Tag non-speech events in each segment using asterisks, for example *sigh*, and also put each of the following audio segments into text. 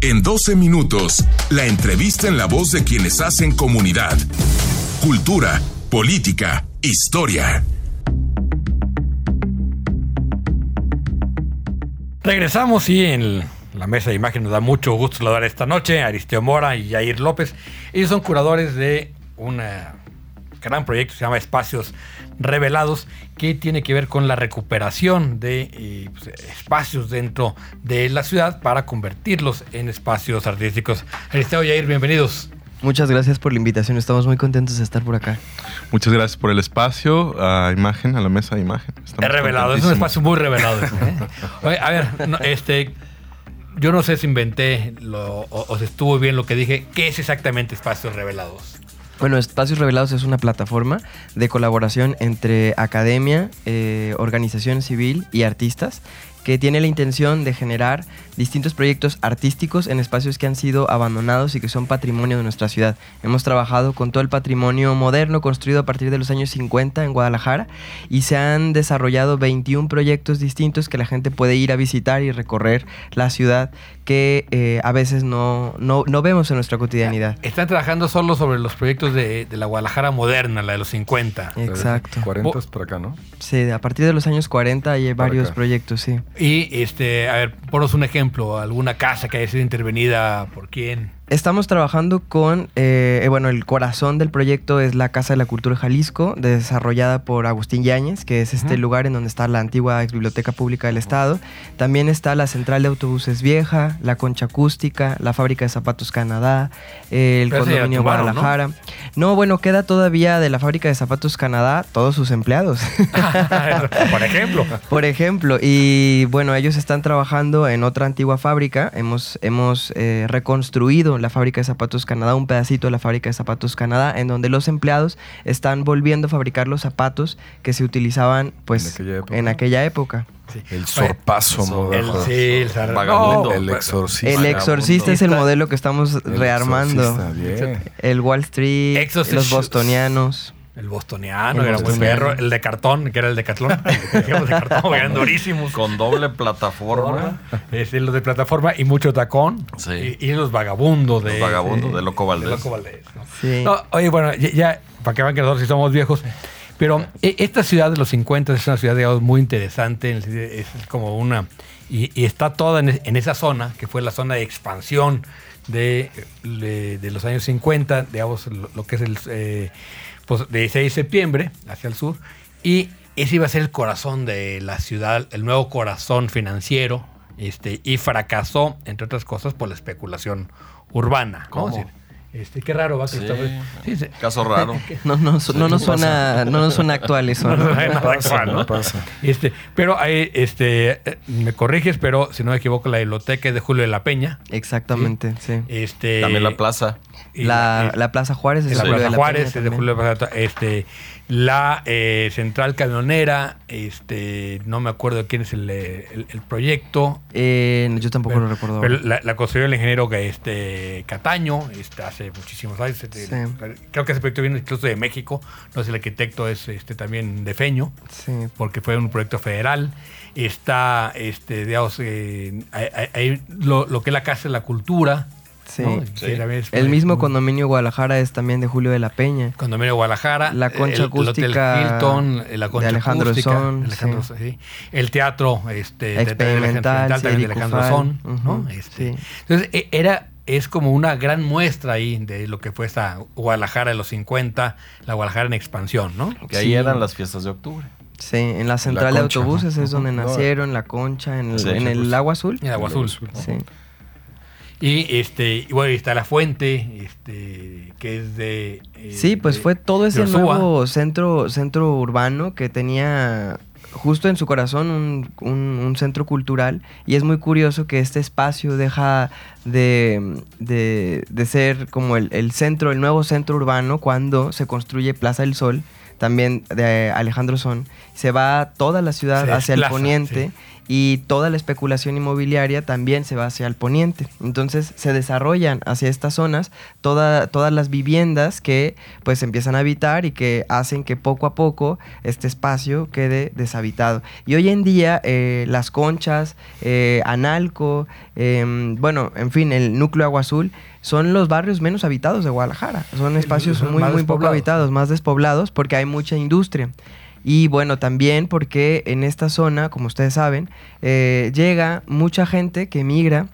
En 12 minutos, la entrevista en la voz de quienes hacen comunidad. Cultura, política, historia. Regresamos y en la mesa de imagen nos da mucho gusto saludar esta noche a Aristeo Mora y Jair López. Ellos son curadores de un gran proyecto que se llama Espacios Revelados, que tiene que ver con la recuperación de eh, pues, espacios dentro de la ciudad para convertirlos en espacios artísticos. Aristeo Jair, bienvenidos. Muchas gracias por la invitación, estamos muy contentos de estar por acá. Muchas gracias por el espacio, a imagen, a la mesa de imagen. es revelado, es un espacio muy revelado. *laughs* ¿eh? a ver, este, yo no sé si inventé o, si estuvo bien lo que dije. ¿Qué es exactamente Espacios Revelados? Bueno, Espacios Revelados es una plataforma de colaboración entre academia, eh, organización civil y artistas que tiene la intención de generar distintos proyectos artísticos en espacios que han sido abandonados y que son patrimonio de nuestra ciudad. Hemos trabajado con todo el patrimonio moderno construido a partir de los años 50 en Guadalajara y se han desarrollado 21 proyectos distintos que la gente puede ir a visitar y recorrer la ciudad que eh, a veces no, no, vemos en nuestra cotidianidad. Están trabajando solo sobre los proyectos de, la Guadalajara moderna, la de los 50. Exacto. 40 por acá, ¿no? Sí, a partir de los años 40 hay varios proyectos, sí. Y, este, a ver, ponos un ejemplo, alguna casa que haya sido intervenida por quién. Estamos trabajando con, eh, eh, bueno, el corazón del proyecto es la Casa de la Cultura Jalisco, desarrollada por Agustín Yáñez, que es este lugar en donde está la antigua ex biblioteca pública del Estado. También está la Central de Autobuses Vieja, la Concha Acústica, la Fábrica de Zapatos Canadá, el Condominio Guadalajara. ¿no? Bueno, queda todavía de la Fábrica de Zapatos Canadá todos sus empleados. *laughs* por ejemplo. Por ejemplo, y bueno, ellos están trabajando en otra antigua fábrica, hemos, hemos eh, reconstruido la fábrica de zapatos Canadá, un pedacito de la fábrica de zapatos Canadá, en donde los empleados están volviendo a fabricar los zapatos que se utilizaban pues en aquella época. El sorpaso el, sí, el, vagabundo, el exorcista. El exorcista es el modelo que estamos rearmando. El Wall Street, los bostonianos. El bostoniano, el era muy perro. El de cartón, que era el de *laughs* cartón, eran durísimos. Con doble plataforma. Es los de plataforma y mucho tacón. Sí. Y, los vagabundos de. Los vagabundos de Loco Valdés. De Loco Valdés. Sí. oye, bueno, ya, para que vean que nosotros si somos viejos. Pero e, esta ciudad de los 50 es una ciudad, digamos, muy interesante. Es como una. Y, está toda en, esa zona, que fue la zona de expansión de, de, los años 50, digamos, lo, que es el. Eh, pues, de 6 de septiembre hacia el sur. Y ese iba a ser el corazón de la ciudad, el nuevo corazón financiero. Este, y fracasó, entre otras cosas, por la especulación urbana. ¿Cómo? Este, qué raro va sí. Caso raro. *laughs* No, no, no, nos suena, no nos suena actual eso. No, no, pasa, Este, pero ahí, este, me corriges, pero si no me equivoco, la biblioteca es de Julio de la Peña. Exactamente, sí. Este, También la plaza. La, la, Plaza Juárez es la Plaza Juárez, es de Julio de la Peña. Este, la eh, central camionera, este, no me acuerdo quién es el, el, proyecto. Eh, yo tampoco lo recuerdo. Pero la, la, construyó el ingeniero este, Cataño este, hace muchísimos años. Este, creo que ese proyecto viene incluso de México. No sé, el arquitecto es este, también de Feño, porque fue un proyecto federal. Está, este, digamos, eh, lo, lo, que es la Casa de la Cultura, Sí. el mismo condominio Guadalajara es también de Julio de la Peña. Condominio Guadalajara. La concha acústica. El Hilton, la concha de Alejandro Son. El teatro este, experimental, de, de Alejandro Son. Este, entonces, e, era es como una gran muestra ahí de lo que fue esa Guadalajara de los 50, la Guadalajara en expansión, ¿no? Que ahí eran las fiestas de octubre. Sí, en la central de autobuses es donde nacieron, la concha, en el, en el Agua Azul. En el Agua Azul. Sí. Y este, y bueno, está la fuente, este, que es de. Eh, sí, pues fue todo ese nuevo centro, centro urbano que tenía justo en su corazón un, un, centro cultural. Y es muy curioso que este espacio deja de, de, de ser como el, el, centro, el nuevo centro urbano, cuando se construye Plaza del Sol, también de Alejandro Son. Se va toda la ciudad hacia el poniente y toda la especulación inmobiliaria también se va hacia el poniente. Entonces se desarrollan hacia estas zonas todas las viviendas que pues empiezan a habitar y que hacen que poco a poco este espacio quede deshabitado. Y hoy en día eh, las conchas, eh, Analco, em, bueno, en fin, el núcleo Agua Azul son los barrios menos habitados de Guadalajara. Son espacios muy, muy poco habitados, más despoblados porque hay mucha industria. Y bueno, también porque en esta zona, como ustedes saben, eh, llega mucha gente que migra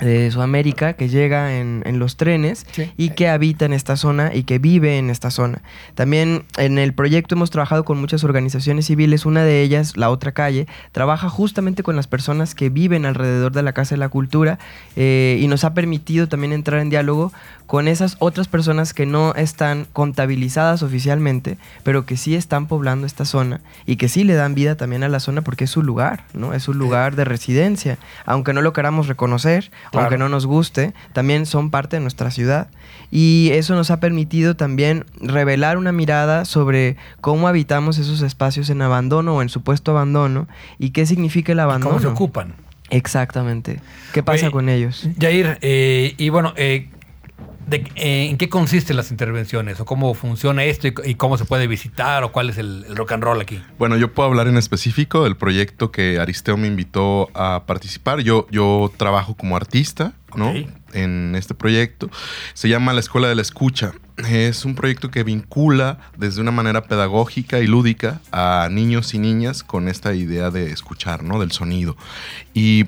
de Sudamérica que llega en, los trenes y que habita en esta zona y que vive en esta zona. También en el proyecto hemos trabajado con muchas organizaciones civiles, una de ellas, La Otra Calle, trabaja justamente con las personas que viven alrededor de la Casa de la Cultura eh, y nos ha permitido también entrar en diálogo con esas otras personas que no están contabilizadas oficialmente, pero que sí están poblando esta zona y que sí le dan vida también a la zona porque es su lugar, ¿no? Es su lugar de residencia. Aunque no lo queramos reconocer, aunque no nos guste, también son parte de nuestra ciudad. Y eso nos ha permitido también revelar una mirada sobre cómo habitamos esos espacios en abandono o en supuesto abandono y qué significa el abandono. ¿Cómo se ocupan? Exactamente. ¿Qué pasa con ellos? Jair, eh, y bueno, eh, eh, ¿En qué consisten las intervenciones? ¿O cómo funciona esto y, cómo se puede visitar? ¿O cuál es el, rock and roll aquí? Bueno, yo puedo hablar en específico del proyecto que Aristeo me invitó a participar. Yo, yo trabajo como artista, ¿no? En este proyecto. Se llama La Escuela de la Escucha. Es un proyecto que vincula desde una manera pedagógica y lúdica a niños y niñas con esta idea de escuchar, ¿no? Del sonido. Y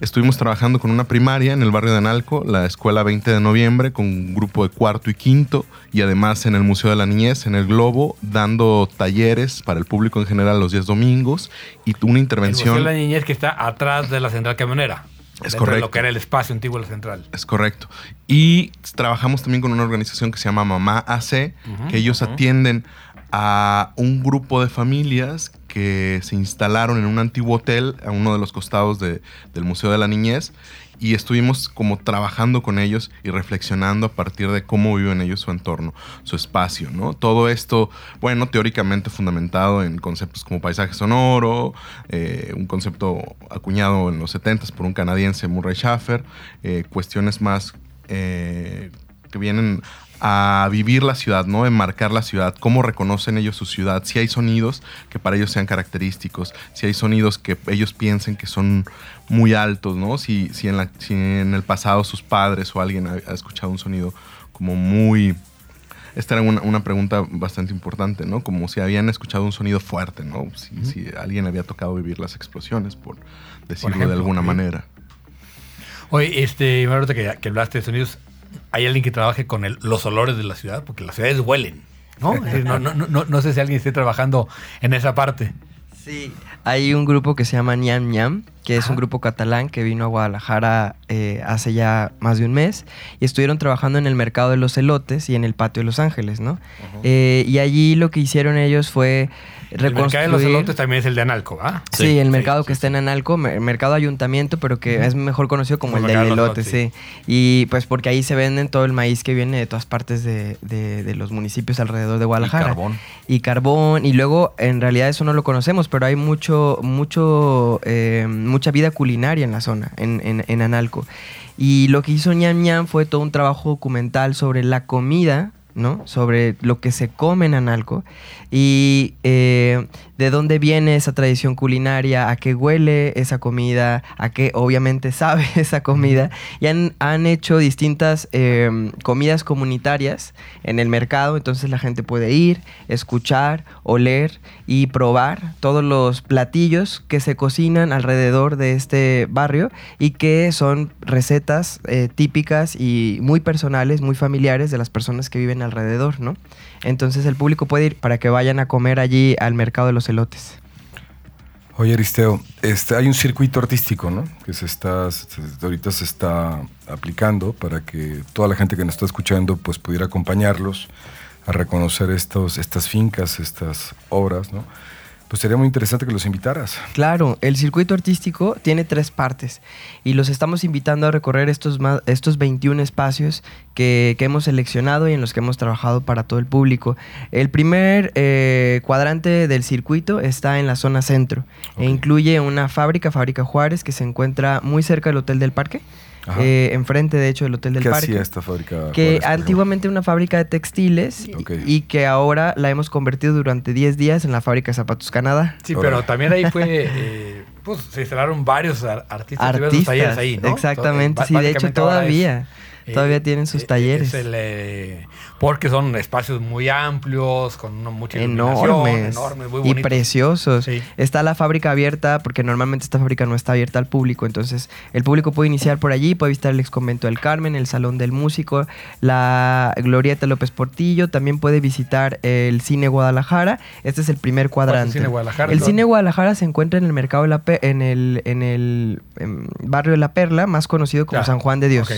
estuvimos trabajando con una primaria en el barrio de Analco, la Escuela 20 de Noviembre, con un grupo de cuarto y quinto, y además en el Museo de la Niñez, en el Globo, dando talleres para el público en general los días domingos y una intervención. El Museo de la Niñez que está atrás de la central camionera. Es correcto. lo que era el espacio antiguo de la central. Es correcto. Y trabajamos también con una organización que se llama Mamá AC, que ellos atienden a un grupo de familias que se instalaron en un antiguo hotel a uno de los costados del Museo de la Niñez y estuvimos como trabajando con ellos y reflexionando a partir de cómo viven ellos su entorno, su espacio, ¿no? Todo esto, bueno, teóricamente fundamentado en conceptos como paisaje sonoro, eh, un concepto acuñado en los 70 por un canadiense, Murray Schaffer, eh, cuestiones más eh, que vienen a vivir la ciudad, ¿no? Enmarcar la ciudad, cómo reconocen ellos su ciudad, si hay sonidos que para ellos sean característicos, si hay sonidos que ellos piensen que son muy altos, ¿no? Si, si, en, la, en el pasado sus padres o alguien ha, escuchado un sonido como muy... Esta era una, pregunta bastante importante, ¿no? Como si habían escuchado un sonido fuerte, ¿no? Si, alguien había tocado vivir las explosiones, por decirlo de alguna manera. Oye, este, ahorita que, que hablaste de sonidos, ¿hay alguien que trabaje con los olores de la ciudad? Porque las ciudades huelen, no sé si alguien esté trabajando en esa parte. Sí, hay un grupo que se llama Ñam Ñam, que es un grupo catalán que vino a Guadalajara eh, hace ya más de un mes y estuvieron trabajando en el mercado de los elotes y en el patio de Los Ángeles, ¿no? Eh, y allí lo que hicieron ellos fue el mercado de los elotes también es el de Analco, ¿ah? Sí, el mercado que está en Analco, mercado ayuntamiento, pero que es mejor conocido como, el, de elote, sí. Y pues porque ahí se venden todo el maíz que viene de todas partes de, los municipios alrededor de Guadalajara. Y carbón. Y carbón. Y luego, en realidad eso no lo conocemos, pero hay mucho, mucho, eh, mucha vida culinaria en la zona, en, en Analco. Y lo que hizo Ñam Ñam fue todo un trabajo documental sobre la comida ¿no? Sobre lo que se come en Analco. Y eh, de dónde viene esa tradición culinaria, a qué huele esa comida, a qué obviamente *laughs* sabe esa comida. Y han, hecho distintas em, comidas comunitarias en el mercado, entonces la gente puede ir, escuchar, oler y probar todos los platillos que se cocinan alrededor de este barrio y que son recetas eh, típicas y muy personales, muy familiares de las personas que viven alrededor, ¿no? Entonces el público puede ir para que vayan a comer allí al mercado de los elotes. Oye, Aristeo, este, hay un circuito artístico, ¿no? Que se está, ahorita se está aplicando para que toda la gente que nos está escuchando pues pudiera acompañarlos a reconocer estos, estas fincas, estas obras, ¿no? Pues sería muy interesante que los invitaras. Claro, el circuito artístico tiene tres partes y los estamos invitando a recorrer estos, estos 21 espacios que, hemos seleccionado y en los que hemos trabajado para todo el público. El primer eh, cuadrante del circuito está en la zona centro e incluye una fábrica, Fábrica Juárez, que se encuentra muy cerca del Hotel del Parque. Eh, enfrente de hecho del Hotel del ¿Qué Parque. Hacía esta fábrica? Que antiguamente una fábrica de textiles y, que ahora la hemos convertido durante 10 días en la fábrica de zapatos Canadá. Sí, pero también ahí fue, *laughs* eh, pues se instalaron varios artistas, artistas talleres ahí, ¿no? Exactamente, sí, de hecho todavía. Todavía tienen sus talleres. porque son espacios muy amplios, con mucha enormes, enormes muy y preciosos. Está la fábrica abierta, porque normalmente esta fábrica no está abierta al público, entonces el público puede iniciar por allí, puede visitar el ex convento del Carmen, el Salón del Músico, la Glorieta López Portillo, también puede visitar el Cine Guadalajara. Este es el primer cuadrante. El Cine Guadalajara. El Cine Guadalajara se encuentra en el mercado de la en el en el barrio de la Perla, más conocido como San Juan de Dios.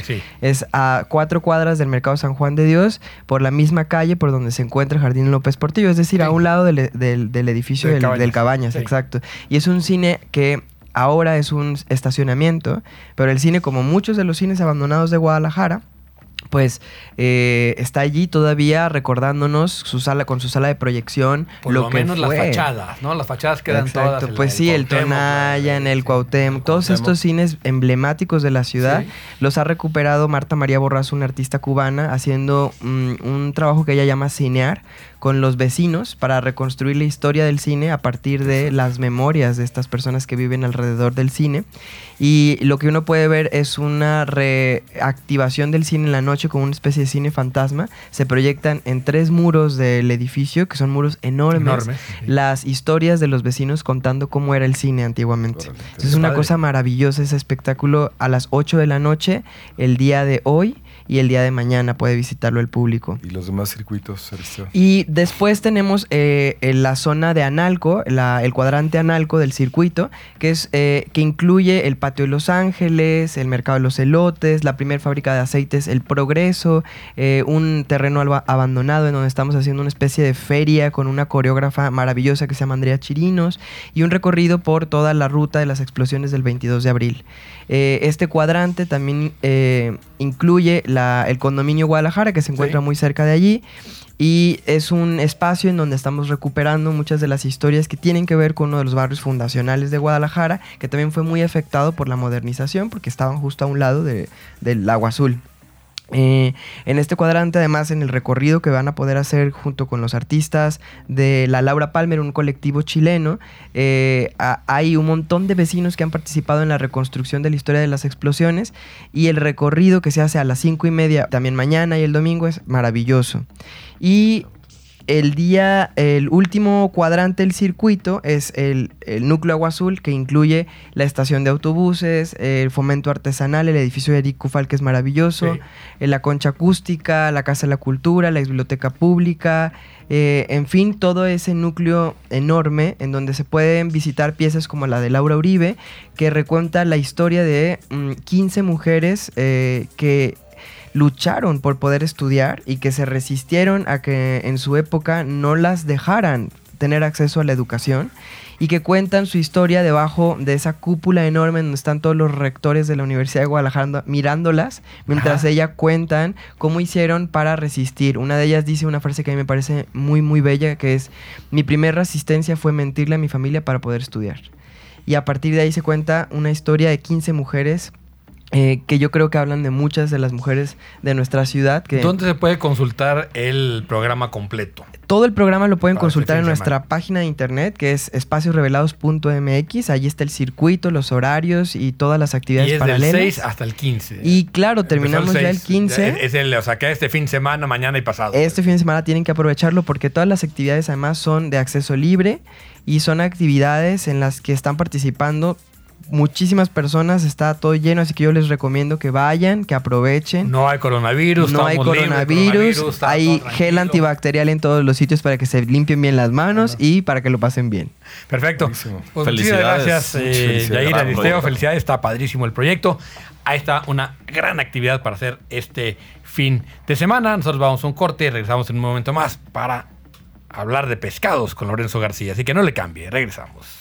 Es a cuatro cuadras del mercado San Juan de Dios, por la misma calle por donde se encuentra el Jardín López Portillo, es decir, a un lado del, edificio del, Cabañas, exacto. Y es un cine que ahora es un estacionamiento, pero el cine, como muchos de los cines abandonados de Guadalajara, pues eh, está allí todavía recordándonos su sala con su sala de proyección Por lo, menos las fachadas no las fachadas quedan todas pues sí el, Tonaya en el Cuauhtémoc todos estos cines emblemáticos de la ciudad los ha recuperado Marta María Borrazo una artista cubana haciendo mm, un trabajo que ella llama cinear con los vecinos para reconstruir la historia del cine a partir de las memorias de estas personas que viven alrededor del cine. Y lo que uno puede ver es una reactivación del cine en la noche con una especie de cine fantasma. Se proyectan en tres muros del edificio, que son muros enormes, las historias de los vecinos contando cómo era el cine antiguamente. es una cosa maravillosa ese espectáculo a las 8 de la noche, el día de hoy y el día de mañana puede visitarlo el público. ¿Y los demás circuitos, Y después tenemos eh, la zona de Analco, el cuadrante Analco del circuito, que, es, eh, que incluye el patio de Los Ángeles, el mercado de los elotes, la primera fábrica de aceites El Progreso, eh, un terreno abandonado en donde estamos haciendo una especie de feria con una coreógrafa maravillosa que se llama Andrea Chirinos y un recorrido por toda la ruta de las explosiones del 22 de abril. este cuadrante también incluye el condominio Guadalajara, que se encuentra muy cerca de allí. Y es un espacio en donde estamos recuperando muchas de las historias que tienen que ver con uno de los barrios fundacionales de Guadalajara, que también fue muy afectado por la modernización, porque estaban justo a un lado del Agua Azul. Eh, en este cuadrante, además, en el recorrido que van a poder hacer junto con los artistas de la Laura Palmer, un colectivo chileno, eh, hay un montón de vecinos que han participado en la reconstrucción de la historia de las explosiones y el recorrido que se hace a las cinco y media, también mañana y el domingo, es maravilloso. Y el día, el último cuadrante del circuito es el, núcleo agua azul que incluye la estación de autobuses, el fomento artesanal, el edificio de Eric Cufal que es maravilloso, eh, la concha acústica, la Casa de la Cultura, la biblioteca pública, eh, en fin, todo ese núcleo enorme en donde se pueden visitar piezas como la de Laura Uribe, que recuenta la historia de 15 mm, mujeres eh, que lucharon por poder estudiar y que se resistieron a que en su época no las dejaran tener acceso a la educación y que cuentan su historia debajo de esa cúpula enorme donde están todos los rectores de la Universidad de Guadalajara mirándolas, mientras ella cuentan cómo hicieron para resistir. Una de ellas dice una frase que a mí me parece muy, muy bella, que es, mi primera resistencia fue mentirle a mi familia para poder estudiar. Y a partir de ahí se cuenta una historia de 15 mujeres eh, que yo creo que hablan de muchas de las mujeres de nuestra ciudad. Que ¿Dónde se puede consultar el programa completo? Todo el programa lo pueden consultar en nuestra página de internet, que es espaciosrevelados.mx. Allí está el circuito, los horarios y todas las actividades y es paralelas. Del 6 hasta el 15. Y claro, terminamos ya el 15. Es el, o sea, que este fin de semana, mañana y pasado. Este fin de semana tienen que aprovecharlo porque todas las actividades además son de acceso libre y son actividades en las que están participando muchísimas personas, está todo lleno, así que yo les recomiendo que vayan, que aprovechen. No hay coronavirus, no hay coronavirus, hay gel antibacterial en todos los sitios para que se limpien bien las manos y para que lo pasen bien. Perfecto. Pues felicidades. gracias, eh, Yair Aristeo. Felicidades, está padrísimo el proyecto. Ahí está una gran actividad para hacer este fin de semana. Nosotros vamos a un corte y regresamos en un momento más para hablar de pescados con Lorenzo García. Así que no le cambie, regresamos.